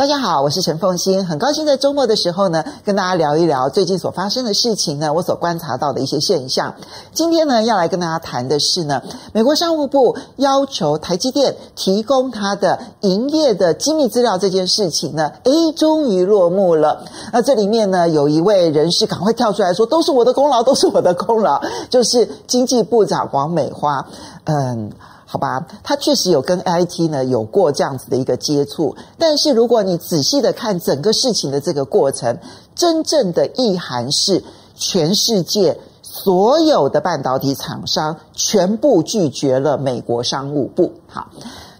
大家好，我是陈凤欣，很高兴在周末的时候呢，跟大家聊一聊最近所发生的事情呢，我所观察到的一些现象。今天呢，要来跟大家谈的是呢，美国商务部要求台积电提供它的营业的机密资料这件事情呢，诶，终于落幕了。那这里面呢，有一位人士赶快跳出来说，都是我的功劳，都是我的功劳，就是经济部长王美花，嗯。好吧，他确实有跟 IT 呢有过这样子的一个接触，但是如果你仔细的看整个事情的这个过程，真正的意涵是全世界所有的半导体厂商全部拒绝了美国商务部。好，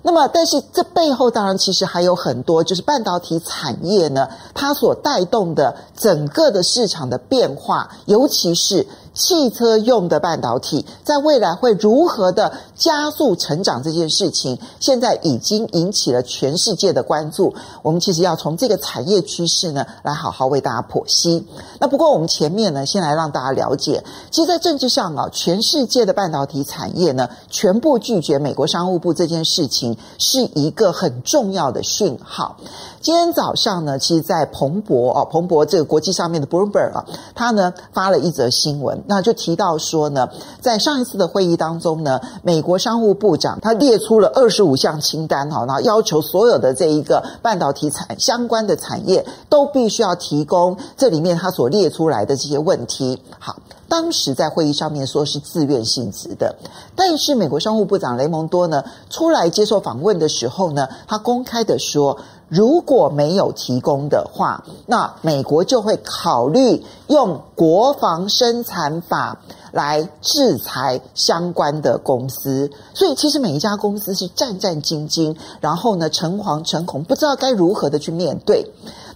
那么但是这背后当然其实还有很多，就是半导体产业呢，它所带动的整个的市场的变化，尤其是。汽车用的半导体在未来会如何的加速成长？这件事情现在已经引起了全世界的关注。我们其实要从这个产业趋势呢，来好好为大家剖析。那不过我们前面呢，先来让大家了解，其实，在政治上啊，全世界的半导体产业呢，全部拒绝美国商务部这件事情，是一个很重要的讯号。今天早上呢，其实，在彭博哦，彭博这个国际上面的 Bloomberg 啊，他呢发了一则新闻。那就提到说呢，在上一次的会议当中呢，美国商务部长他列出了二十五项清单哈，然后要求所有的这一个半导体产相关的产业都必须要提供这里面他所列出来的这些问题。好，当时在会议上面说是自愿性质的，但是美国商务部长雷蒙多呢出来接受访问的时候呢，他公开的说。如果没有提供的话，那美国就会考虑用国防生产法来制裁相关的公司。所以，其实每一家公司是战战兢兢，然后呢，诚惶诚恐，不知道该如何的去面对。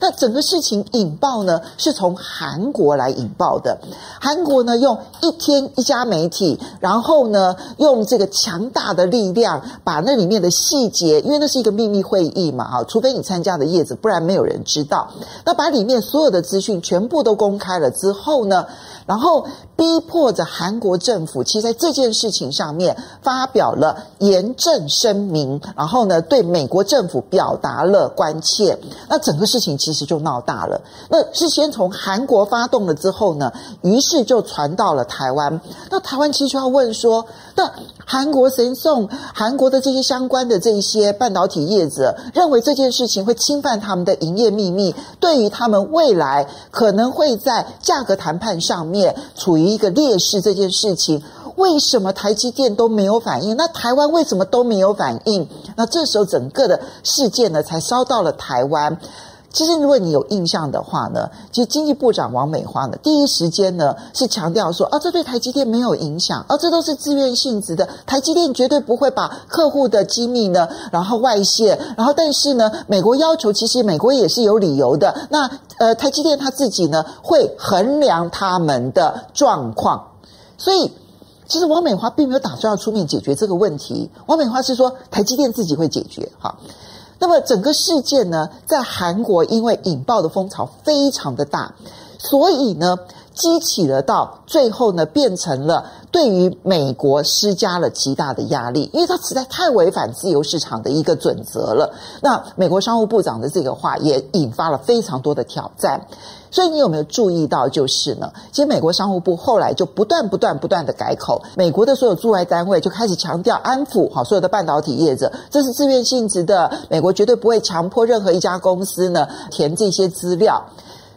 那整个事情引爆呢，是从韩国来引爆的。韩国呢，用一天一家媒体，然后呢，用这个强大的力量，把那里面的细节，因为那是一个秘密会议嘛，哈，除非你参加的叶子，不然没有人知道。那把里面所有的资讯全部都公开了之后呢，然后逼迫着韩国政府，其实在这件事情上面发表了严正声明，然后呢，对美国政府表达了关切。那整个事情其实。就闹大了。那是先从韩国发动了之后呢，于是就传到了台湾。那台湾其实要问说：那韩国神送韩国的这些相关的这一些半导体业者，认为这件事情会侵犯他们的营业秘密，对于他们未来可能会在价格谈判上面处于一个劣势这件事情，为什么台积电都没有反应？那台湾为什么都没有反应？那这时候整个的事件呢，才烧到了台湾。其实，如果你有印象的话呢，其实经济部长王美花呢，第一时间呢是强调说，啊，这对台积电没有影响，啊，这都是自愿性质的，台积电绝对不会把客户的机密呢，然后外泄，然后但是呢，美国要求，其实美国也是有理由的，那呃，台积电他自己呢会衡量他们的状况，所以其实王美花并没有打算要出面解决这个问题，王美花是说台积电自己会解决，哈。那么整个事件呢，在韩国因为引爆的风潮非常的大，所以呢，激起了到最后呢，变成了对于美国施加了极大的压力，因为它实在太违反自由市场的一个准则了。那美国商务部长的这个话也引发了非常多的挑战。所以你有没有注意到，就是呢，其实美国商务部后来就不断、不断、不断的改口，美国的所有驻外单位就开始强调安抚好所有的半导体业者，这是自愿性质的，美国绝对不会强迫任何一家公司呢填这些资料。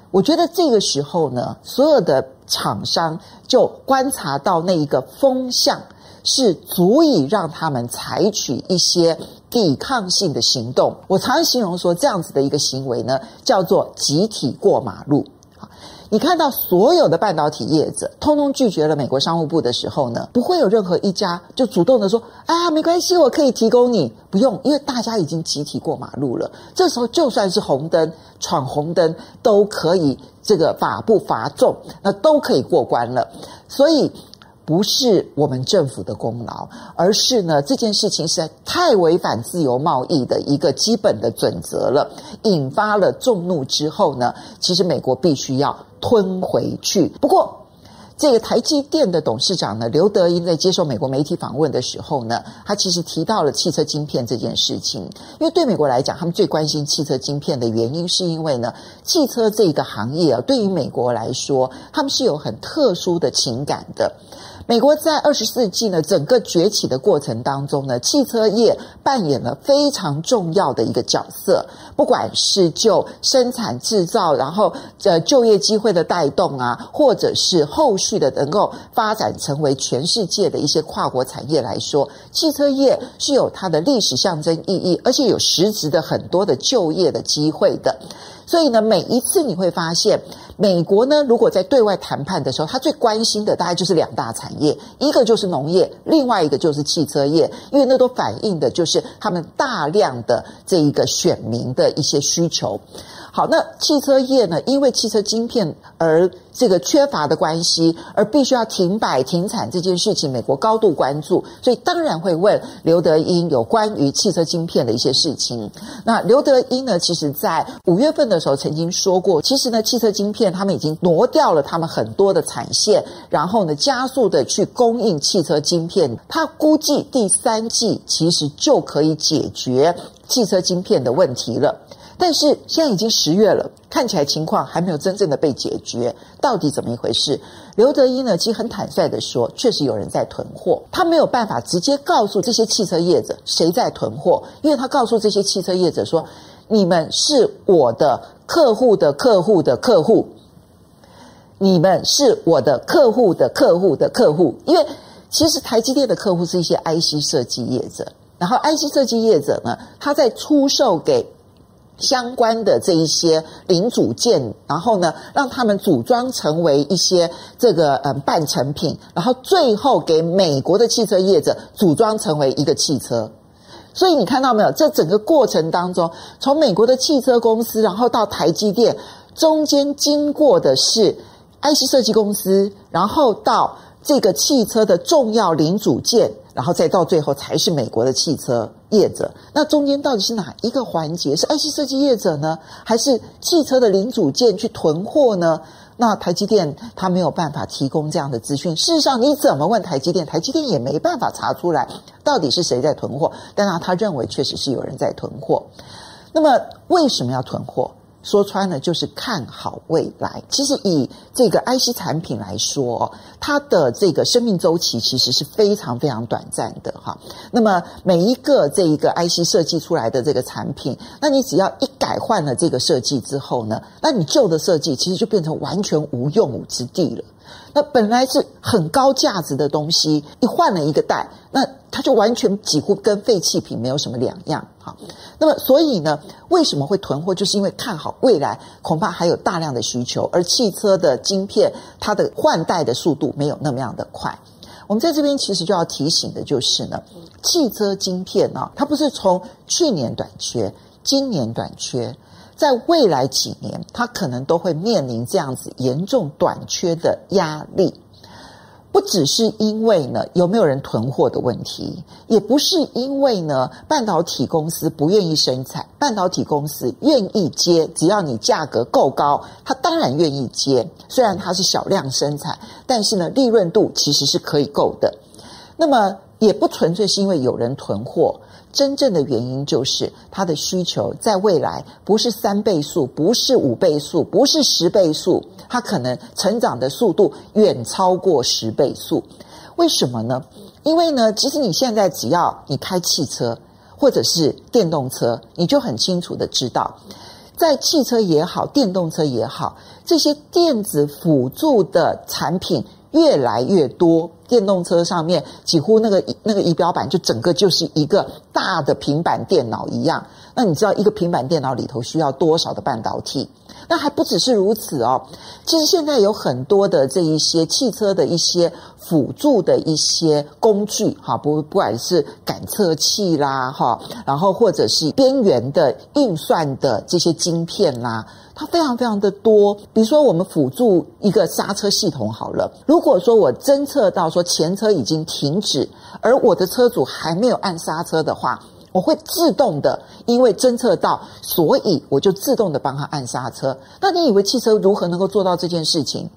我觉得这个时候呢，所有的厂商就观察到那一个风向，是足以让他们采取一些。抵抗性的行动，我常常形容说，这样子的一个行为呢，叫做集体过马路。你看到所有的半导体业者通通拒绝了美国商务部的时候呢，不会有任何一家就主动的说：“啊，没关系，我可以提供你。”不用，因为大家已经集体过马路了。这时候就算是红灯，闯红灯都可以，这个罚不罚重，那都可以过关了。所以。不是我们政府的功劳，而是呢，这件事情实在太违反自由贸易的一个基本的准则了，引发了众怒之后呢，其实美国必须要吞回去。不过，这个台积电的董事长呢，刘德英在接受美国媒体访问的时候呢，他其实提到了汽车晶片这件事情。因为对美国来讲，他们最关心汽车晶片的原因，是因为呢，汽车这个行业啊，对于美国来说，他们是有很特殊的情感的。美国在二十世纪呢，整个崛起的过程当中呢，汽车业扮演了非常重要的一个角色。不管是就生产制造，然后呃就业机会的带动啊，或者是后续的能够发展成为全世界的一些跨国产业来说，汽车业是有它的历史象征意义，而且有实质的很多的就业的机会的。所以呢，每一次你会发现，美国呢，如果在对外谈判的时候，他最关心的大概就是两大产业，一个就是农业，另外一个就是汽车业，因为那都反映的就是他们大量的这一个选民的一些需求。好，那汽车业呢，因为汽车晶片而这个缺乏的关系，而必须要停摆停产这件事情，美国高度关注，所以当然会问刘德英有关于汽车晶片的一些事情。那刘德英呢，其实在五月份的时候曾经说过，其实呢，汽车晶片他们已经挪掉了他们很多的产线，然后呢，加速的去供应汽车晶片。他估计第三季其实就可以解决汽车晶片的问题了。但是现在已经十月了，看起来情况还没有真正的被解决，到底怎么一回事？刘德一呢，其实很坦率的说，确实有人在囤货，他没有办法直接告诉这些汽车业者谁在囤货，因为他告诉这些汽车业者说：“你们是我的客户的客户的客户，你们是我的客户的客户的客户。”因为其实台积电的客户是一些 IC 设计业者，然后 IC 设计业者呢，他在出售给。相关的这一些零组件，然后呢，让他们组装成为一些这个嗯半成品，然后最后给美国的汽车业者组装成为一个汽车。所以你看到没有？这整个过程当中，从美国的汽车公司，然后到台积电，中间经过的是 IC 设计公司，然后到这个汽车的重要零组件。然后再到最后才是美国的汽车业者，那中间到底是哪一个环节？是 IC 设计业者呢，还是汽车的零组件去囤货呢？那台积电它没有办法提供这样的资讯。事实上，你怎么问台积电，台积电也没办法查出来到底是谁在囤货。但是他认为确实是有人在囤货。那么为什么要囤货？说穿了就是看好未来。其实以这个 IC 产品来说，它的这个生命周期其实是非常非常短暂的哈。那么每一个这一个 IC 设计出来的这个产品，那你只要一改换了这个设计之后呢，那你旧的设计其实就变成完全无用武之地了。那本来是很高价值的东西，一换了一个代，那它就完全几乎跟废弃品没有什么两样。好，那么所以呢，为什么会囤货？就是因为看好未来，恐怕还有大量的需求，而汽车的晶片它的换代的速度没有那么样的快。我们在这边其实就要提醒的就是呢，汽车晶片呢，它不是从去年短缺，今年短缺。在未来几年，它可能都会面临这样子严重短缺的压力，不只是因为呢有没有人囤货的问题，也不是因为呢半导体公司不愿意生产，半导体公司愿意接，只要你价格够高，它当然愿意接。虽然它是小量生产，但是呢利润度其实是可以够的。那么也不纯粹是因为有人囤货。真正的原因就是它的需求在未来不是三倍数，不是五倍数，不是十倍数，它可能成长的速度远超过十倍数。为什么呢？因为呢，其实你现在只要你开汽车或者是电动车，你就很清楚的知道，在汽车也好，电动车也好，这些电子辅助的产品。越来越多，电动车上面几乎那个那个仪表板就整个就是一个大的平板电脑一样。那你知道一个平板电脑里头需要多少的半导体？那还不只是如此哦。其实现在有很多的这一些汽车的一些辅助的一些工具，哈，不不管是感测器啦，哈，然后或者是边缘的运算的这些晶片啦。它非常非常的多，比如说我们辅助一个刹车系统好了，如果说我侦测到说前车已经停止，而我的车主还没有按刹车的话，我会自动的，因为侦测到，所以我就自动的帮他按刹车。那你以为汽车如何能够做到这件事情？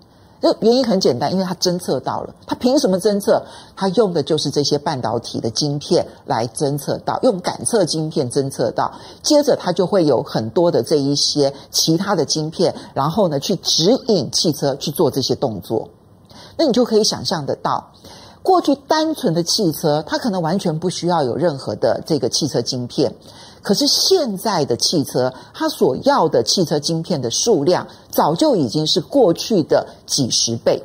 这原因很简单，因为它侦测到了。它凭什么侦测？它用的就是这些半导体的晶片来侦测到，用感测晶片侦测到。接着它就会有很多的这一些其他的晶片，然后呢去指引汽车去做这些动作。那你就可以想象得到，过去单纯的汽车，它可能完全不需要有任何的这个汽车晶片。可是现在的汽车，它所要的汽车晶片的数量，早就已经是过去的几十倍。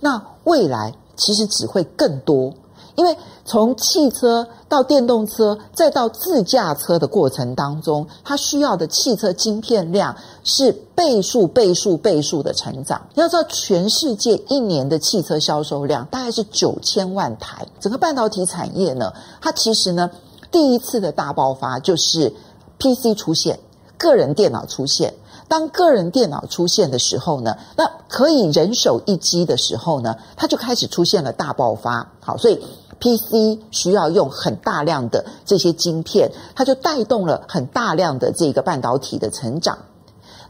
那未来其实只会更多，因为从汽车到电动车，再到自驾车的过程当中，它需要的汽车晶片量是倍数、倍数、倍数的成长。要知道，全世界一年的汽车销售量大概是九千万台，整个半导体产业呢，它其实呢。第一次的大爆发就是 PC 出现，个人电脑出现。当个人电脑出现的时候呢，那可以人手一机的时候呢，它就开始出现了大爆发。好，所以 PC 需要用很大量的这些晶片，它就带动了很大量的这个半导体的成长。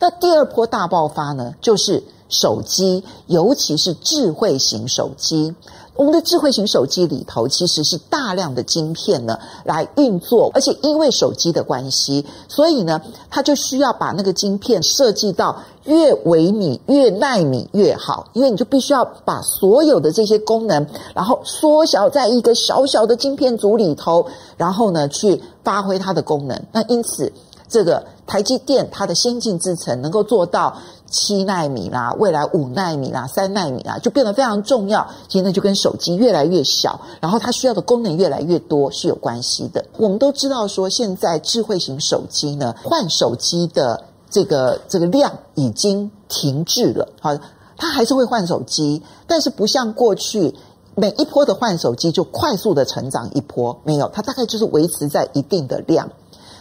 那第二波大爆发呢，就是手机，尤其是智慧型手机。我们的智慧型手机里头其实是大量的晶片呢来运作，而且因为手机的关系，所以呢，它就需要把那个晶片设计到越微米、越奈米越好，因为你就必须要把所有的这些功能，然后缩小在一个小小的晶片组里头，然后呢去发挥它的功能。那因此，这个台积电它的先进制程能够做到。七奈米啦，未来五奈米啦，三奈米啦，就变得非常重要。其实那，就跟手机越来越小，然后它需要的功能越来越多是有关系的。我们都知道说，现在智慧型手机呢，换手机的这个这个量已经停滞了。好，它还是会换手机，但是不像过去每一波的换手机就快速的成长一波，没有，它大概就是维持在一定的量。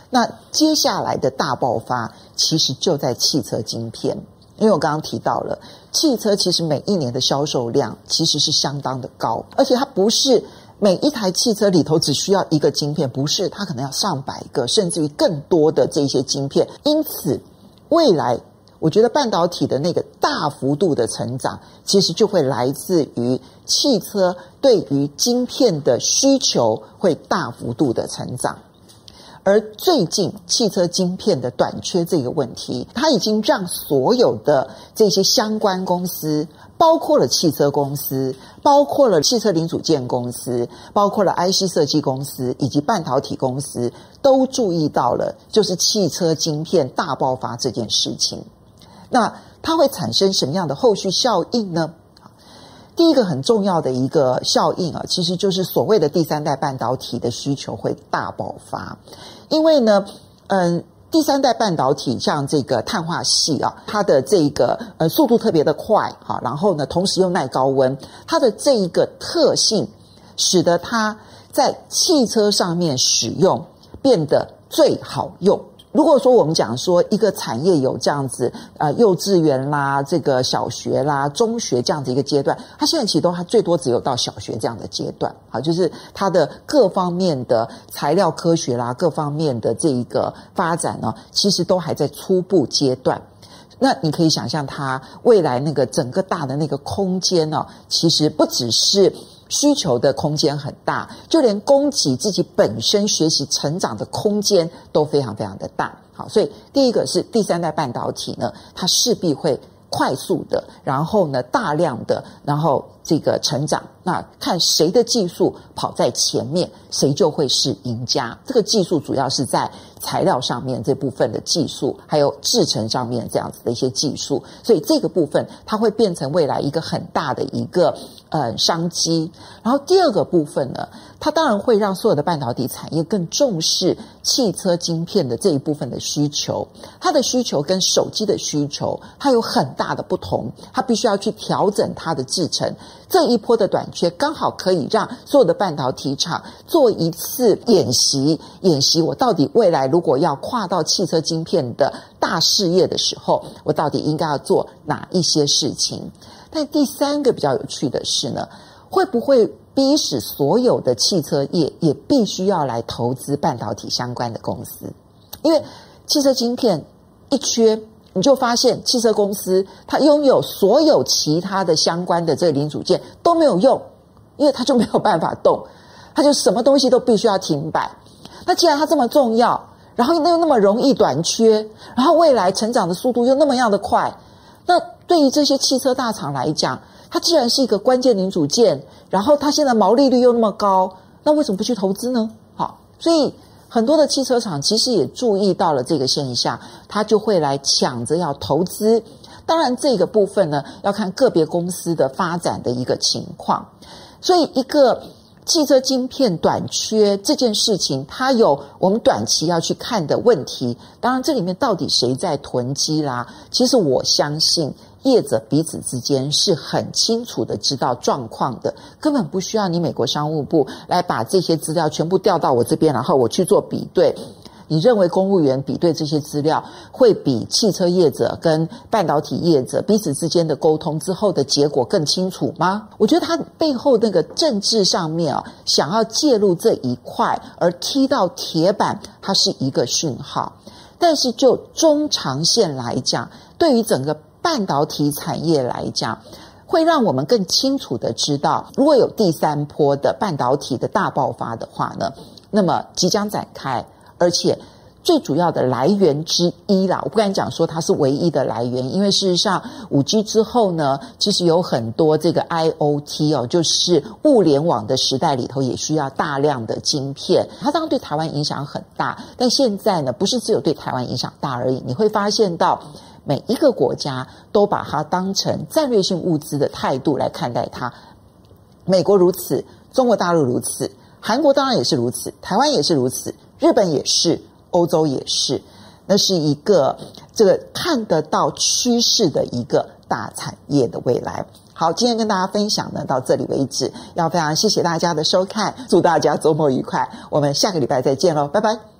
那接下来的大爆发，其实就在汽车晶片。因为我刚刚提到了，汽车其实每一年的销售量其实是相当的高，而且它不是每一台汽车里头只需要一个晶片，不是，它可能要上百个，甚至于更多的这些晶片。因此，未来我觉得半导体的那个大幅度的成长，其实就会来自于汽车对于晶片的需求会大幅度的成长。而最近汽车晶片的短缺这个问题，它已经让所有的这些相关公司，包括了汽车公司，包括了汽车零组件公司，包括了 IC 设计公司以及半导体公司，都注意到了，就是汽车晶片大爆发这件事情。那它会产生什么样的后续效应呢？第一个很重要的一个效应啊，其实就是所谓的第三代半导体的需求会大爆发，因为呢，嗯，第三代半导体像这个碳化矽啊，它的这个呃速度特别的快哈，然后呢，同时又耐高温，它的这一个特性，使得它在汽车上面使用变得最好用。如果说我们讲说一个产业有这样子，呃，幼稚园啦，这个小学啦，中学这样子一个阶段，它现在其实都还最多只有到小学这样的阶段，啊，就是它的各方面的材料科学啦，各方面的这一个发展呢，其实都还在初步阶段。那你可以想象，它未来那个整个大的那个空间呢，其实不只是。需求的空间很大，就连供给自己本身学习成长的空间都非常非常的大。好，所以第一个是第三代半导体呢，它势必会快速的，然后呢大量的，然后这个成长。那看谁的技术跑在前面，谁就会是赢家。这个技术主要是在材料上面这部分的技术，还有制程上面这样子的一些技术。所以这个部分它会变成未来一个很大的一个。呃，商机。然后第二个部分呢，它当然会让所有的半导体产业更重视汽车晶片的这一部分的需求。它的需求跟手机的需求，它有很大的不同。它必须要去调整它的制程。这一波的短缺，刚好可以让所有的半导体厂做一次演习。演习我到底未来如果要跨到汽车晶片的大事业的时候，我到底应该要做哪一些事情？但第三个比较有趣的是呢，会不会逼使所有的汽车业也必须要来投资半导体相关的公司？因为汽车晶片一缺，你就发现汽车公司它拥有所有其他的相关的这个零组件都没有用，因为它就没有办法动，它就什么东西都必须要停摆。那既然它这么重要，然后又那么容易短缺，然后未来成长的速度又那么样的快，那对于这些汽车大厂来讲，它既然是一个关键零组件，然后它现在毛利率又那么高，那为什么不去投资呢？好，所以很多的汽车厂其实也注意到了这个现象，他就会来抢着要投资。当然，这个部分呢，要看个别公司的发展的一个情况。所以，一个汽车晶片短缺这件事情，它有我们短期要去看的问题。当然，这里面到底谁在囤积啦？其实我相信。业者彼此之间是很清楚的知道状况的，根本不需要你美国商务部来把这些资料全部调到我这边，然后我去做比对。你认为公务员比对这些资料会比汽车业者跟半导体业者彼此之间的沟通之后的结果更清楚吗？我觉得他背后那个政治上面啊，想要介入这一块而踢到铁板，它是一个讯号。但是就中长线来讲，对于整个半导体产业来讲，会让我们更清楚的知道，如果有第三波的半导体的大爆发的话呢，那么即将展开，而且最主要的来源之一啦，我不敢讲说它是唯一的来源，因为事实上五 G 之后呢，其实有很多这个 IoT 哦，就是物联网的时代里头也需要大量的晶片，它当然对台湾影响很大，但现在呢，不是只有对台湾影响大而已，你会发现到。每一个国家都把它当成战略性物资的态度来看待它，美国如此，中国大陆如此，韩国当然也是如此，台湾也是如此，日本也是，欧洲也是，那是一个这个看得到趋势的一个大产业的未来。好，今天跟大家分享呢，到这里为止，要非常谢谢大家的收看，祝大家周末愉快，我们下个礼拜再见喽，拜拜。